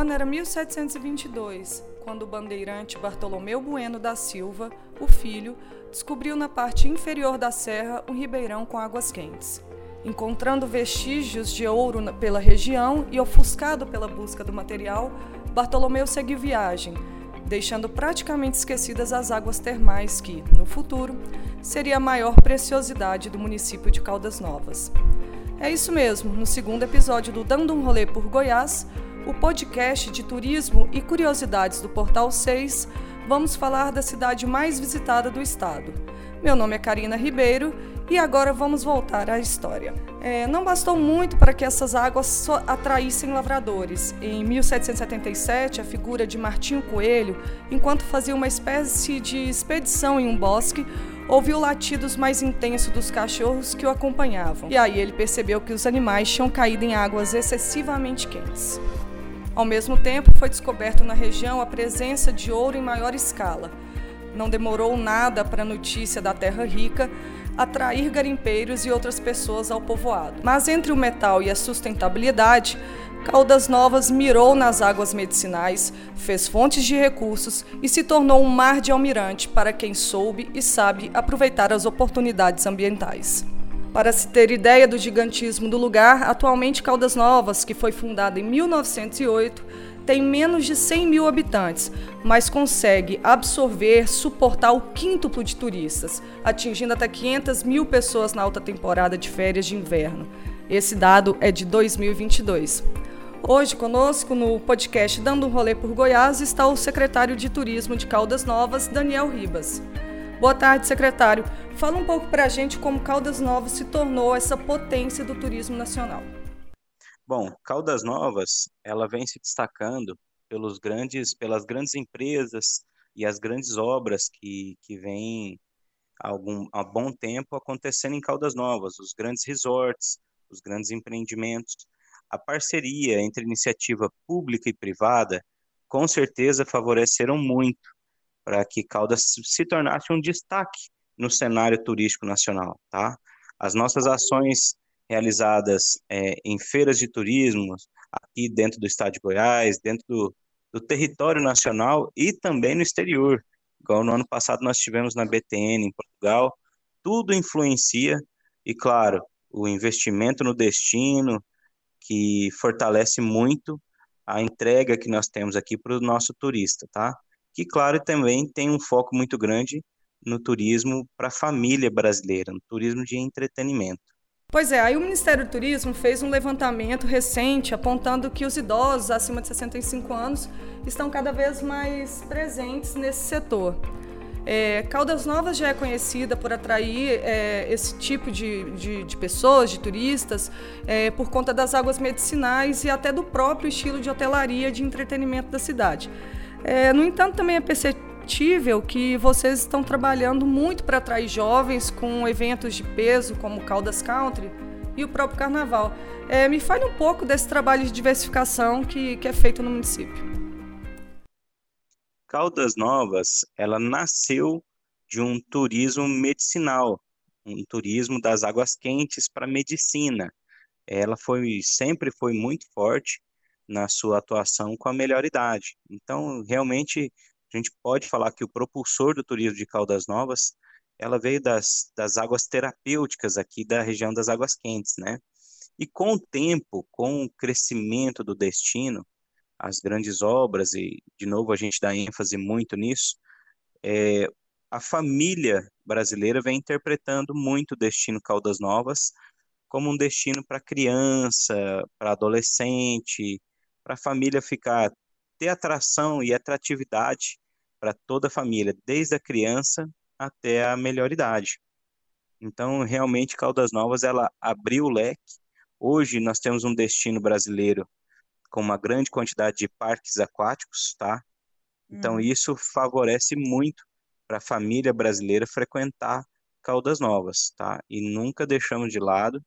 ano era 1722, quando o bandeirante Bartolomeu Bueno da Silva, o filho, descobriu na parte inferior da serra um ribeirão com águas quentes. Encontrando vestígios de ouro pela região e ofuscado pela busca do material, Bartolomeu seguiu viagem, deixando praticamente esquecidas as águas termais que, no futuro, seria a maior preciosidade do município de Caldas Novas. É isso mesmo, no segundo episódio do Dando um Rolê por Goiás, o podcast de turismo e curiosidades do Portal 6, vamos falar da cidade mais visitada do estado. Meu nome é Karina Ribeiro e agora vamos voltar à história. É, não bastou muito para que essas águas atraíssem lavradores. Em 1777, a figura de Martinho Coelho, enquanto fazia uma espécie de expedição em um bosque, ouviu latidos mais intensos dos cachorros que o acompanhavam. E aí ele percebeu que os animais tinham caído em águas excessivamente quentes. Ao mesmo tempo, foi descoberto na região a presença de ouro em maior escala. Não demorou nada para a notícia da Terra Rica atrair garimpeiros e outras pessoas ao povoado. Mas entre o metal e a sustentabilidade, Caldas Novas mirou nas águas medicinais, fez fontes de recursos e se tornou um mar de almirante para quem soube e sabe aproveitar as oportunidades ambientais. Para se ter ideia do gigantismo do lugar, atualmente Caldas Novas, que foi fundada em 1908, tem menos de 100 mil habitantes, mas consegue absorver, suportar o quíntuplo de turistas, atingindo até 500 mil pessoas na alta temporada de férias de inverno. Esse dado é de 2022. Hoje conosco no podcast Dando um Rolê por Goiás está o secretário de Turismo de Caldas Novas, Daniel Ribas. Boa tarde, secretário. Fala um pouco para a gente como Caldas Novas se tornou essa potência do turismo nacional. Bom, Caldas Novas, ela vem se destacando pelos grandes, pelas grandes empresas e as grandes obras que, que vêm algum, há bom tempo acontecendo em Caldas Novas, os grandes resorts, os grandes empreendimentos. A parceria entre iniciativa pública e privada com certeza favoreceram muito para que Caldas se tornasse um destaque no cenário turístico nacional, tá? As nossas ações realizadas é, em feiras de turismo, aqui dentro do estado de Goiás, dentro do, do território nacional e também no exterior, igual no ano passado nós tivemos na BTN em Portugal, tudo influencia e, claro, o investimento no destino, que fortalece muito a entrega que nós temos aqui para o nosso turista, tá? Que, claro, também tem um foco muito grande no turismo para a família brasileira, no turismo de entretenimento. Pois é, aí o Ministério do Turismo fez um levantamento recente apontando que os idosos acima de 65 anos estão cada vez mais presentes nesse setor. É, Caldas Novas já é conhecida por atrair é, esse tipo de, de, de, pessoas, de turistas, é, por conta das águas medicinais e até do próprio estilo de hotelaria de entretenimento da cidade. É, no entanto, também é perceptível que vocês estão trabalhando muito para atrair jovens com eventos de peso, como Caldas Country e o próprio Carnaval. É, me fale um pouco desse trabalho de diversificação que, que é feito no município. Caldas Novas, ela nasceu de um turismo medicinal, um turismo das águas quentes para medicina. Ela foi sempre foi muito forte na sua atuação com a melhor idade. Então, realmente, a gente pode falar que o propulsor do turismo de Caldas Novas, ela veio das, das águas terapêuticas aqui da região das águas quentes, né? E com o tempo, com o crescimento do destino, as grandes obras, e de novo a gente dá ênfase muito nisso, é, a família brasileira vem interpretando muito o destino Caldas Novas como um destino para criança, para adolescente, para a família ficar ter atração e atratividade para toda a família, desde a criança até a melhor idade. Então, realmente, Caldas Novas ela abriu o leque. Hoje nós temos um destino brasileiro com uma grande quantidade de parques aquáticos, tá? Então, hum. isso favorece muito para a família brasileira frequentar Caldas Novas, tá? E nunca deixamos de lado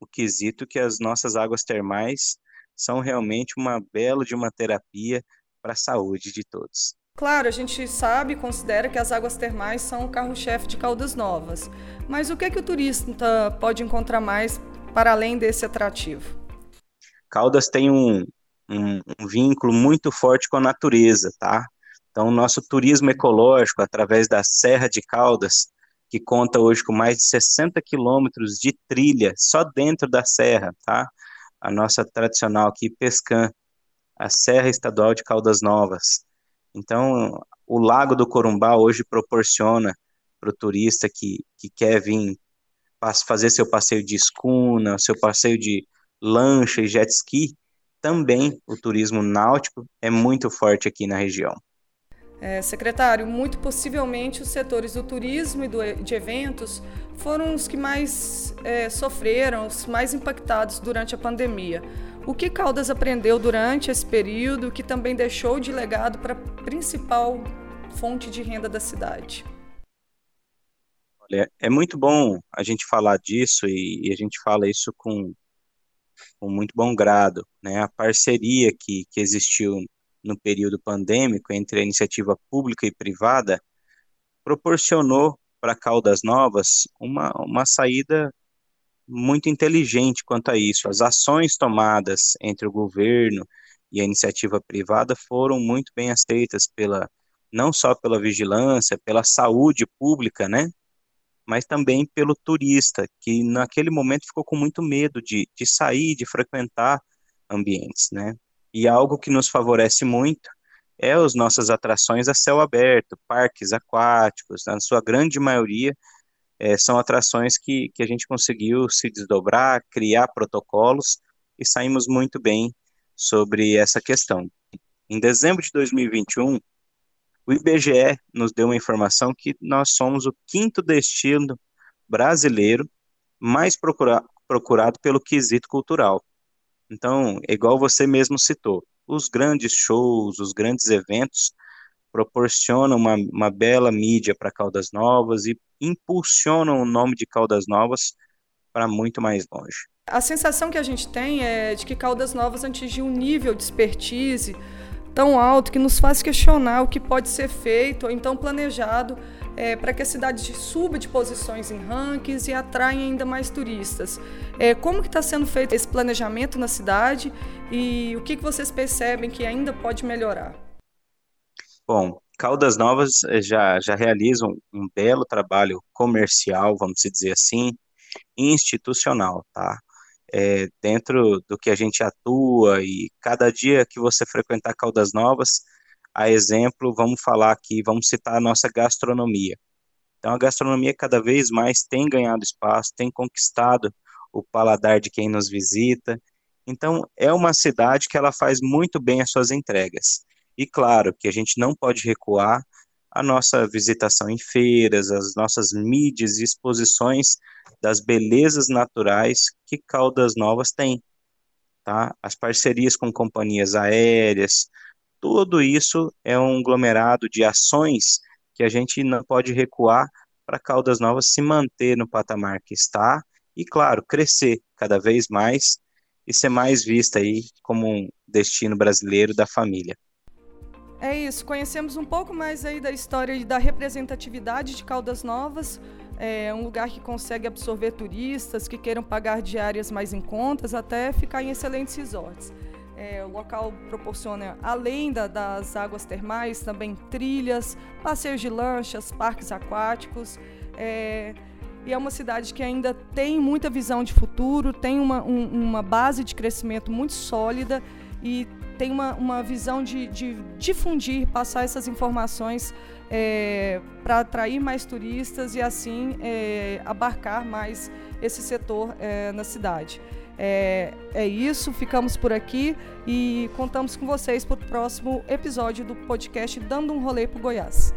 o quesito que as nossas águas termais são realmente uma bela de uma terapia para a saúde de todos. Claro, a gente sabe e considera que as águas termais são o carro-chefe de Caldas Novas. Mas o que, é que o turista pode encontrar mais para além desse atrativo? Caldas tem um, um, um vínculo muito forte com a natureza, tá? Então, o nosso turismo ecológico, através da Serra de Caldas, que conta hoje com mais de 60 quilômetros de trilha só dentro da serra, tá? A nossa tradicional aqui, Pescan, a Serra Estadual de Caldas Novas. Então, o Lago do Corumbá hoje proporciona para o turista que, que quer vir fazer seu passeio de escuna, seu passeio de lancha e jet ski, também o turismo náutico é muito forte aqui na região. É, secretário, muito possivelmente os setores do turismo e do, de eventos foram os que mais é, sofreram, os mais impactados durante a pandemia. O que Caldas aprendeu durante esse período que também deixou de legado para a principal fonte de renda da cidade? Olha, é muito bom a gente falar disso e, e a gente fala isso com, com muito bom grado, né? A parceria que, que existiu no período pandêmico entre a iniciativa pública e privada proporcionou para Caldas Novas uma, uma saída muito inteligente quanto a isso. As ações tomadas entre o governo e a iniciativa privada foram muito bem aceitas pela não só pela vigilância, pela saúde pública, né? Mas também pelo turista, que naquele momento ficou com muito medo de, de sair, de frequentar ambientes, né? E algo que nos favorece muito é as nossas atrações a céu aberto, parques aquáticos, na sua grande maioria, é, são atrações que, que a gente conseguiu se desdobrar, criar protocolos e saímos muito bem sobre essa questão. Em dezembro de 2021, o IBGE nos deu uma informação que nós somos o quinto destino brasileiro mais procura procurado pelo quesito cultural. Então, igual você mesmo citou, os grandes shows, os grandes eventos proporcionam uma, uma bela mídia para Caldas Novas e impulsionam o nome de Caldas Novas para muito mais longe. A sensação que a gente tem é de que Caldas Novas atingiu um nível de expertise tão alto que nos faz questionar o que pode ser feito ou então planejado é, para que a cidade suba de posições em rankings e atraia ainda mais turistas. É, como que está sendo feito esse planejamento na cidade e o que, que vocês percebem que ainda pode melhorar? Bom, Caldas Novas eh, já, já realiza um, belo trabalho comercial, vamos dizer assim, institucional, tá? É, dentro do que a gente atua e cada dia que você frequentar Caldas Novas, a exemplo, vamos falar aqui, vamos citar a nossa gastronomia. Então, a gastronomia cada vez mais tem ganhado espaço, tem conquistado o paladar de quem nos visita. Então, é uma cidade que ela faz muito bem as suas entregas. E claro que a gente não pode recuar a nossa visitação em feiras, as nossas mídias e exposições das belezas naturais que Caldas Novas tem, tá? As parcerias com companhias aéreas, tudo isso é um aglomerado de ações que a gente não pode recuar para Caldas Novas se manter no patamar que está e, claro, crescer cada vez mais e ser mais vista aí como um destino brasileiro da família. É isso, conhecemos um pouco mais aí da história e da representatividade de Caldas Novas, é um lugar que consegue absorver turistas que queiram pagar diárias mais em contas até ficar em excelentes resorts. É, o local proporciona, além da, das águas termais, também trilhas, passeios de lanchas, parques aquáticos. É, e é uma cidade que ainda tem muita visão de futuro, tem uma, um, uma base de crescimento muito sólida e tem uma, uma visão de, de difundir, passar essas informações é, para atrair mais turistas e assim é, abarcar mais esse setor é, na cidade. É, é isso, ficamos por aqui e contamos com vocês para o próximo episódio do podcast Dando um Rolê para Goiás.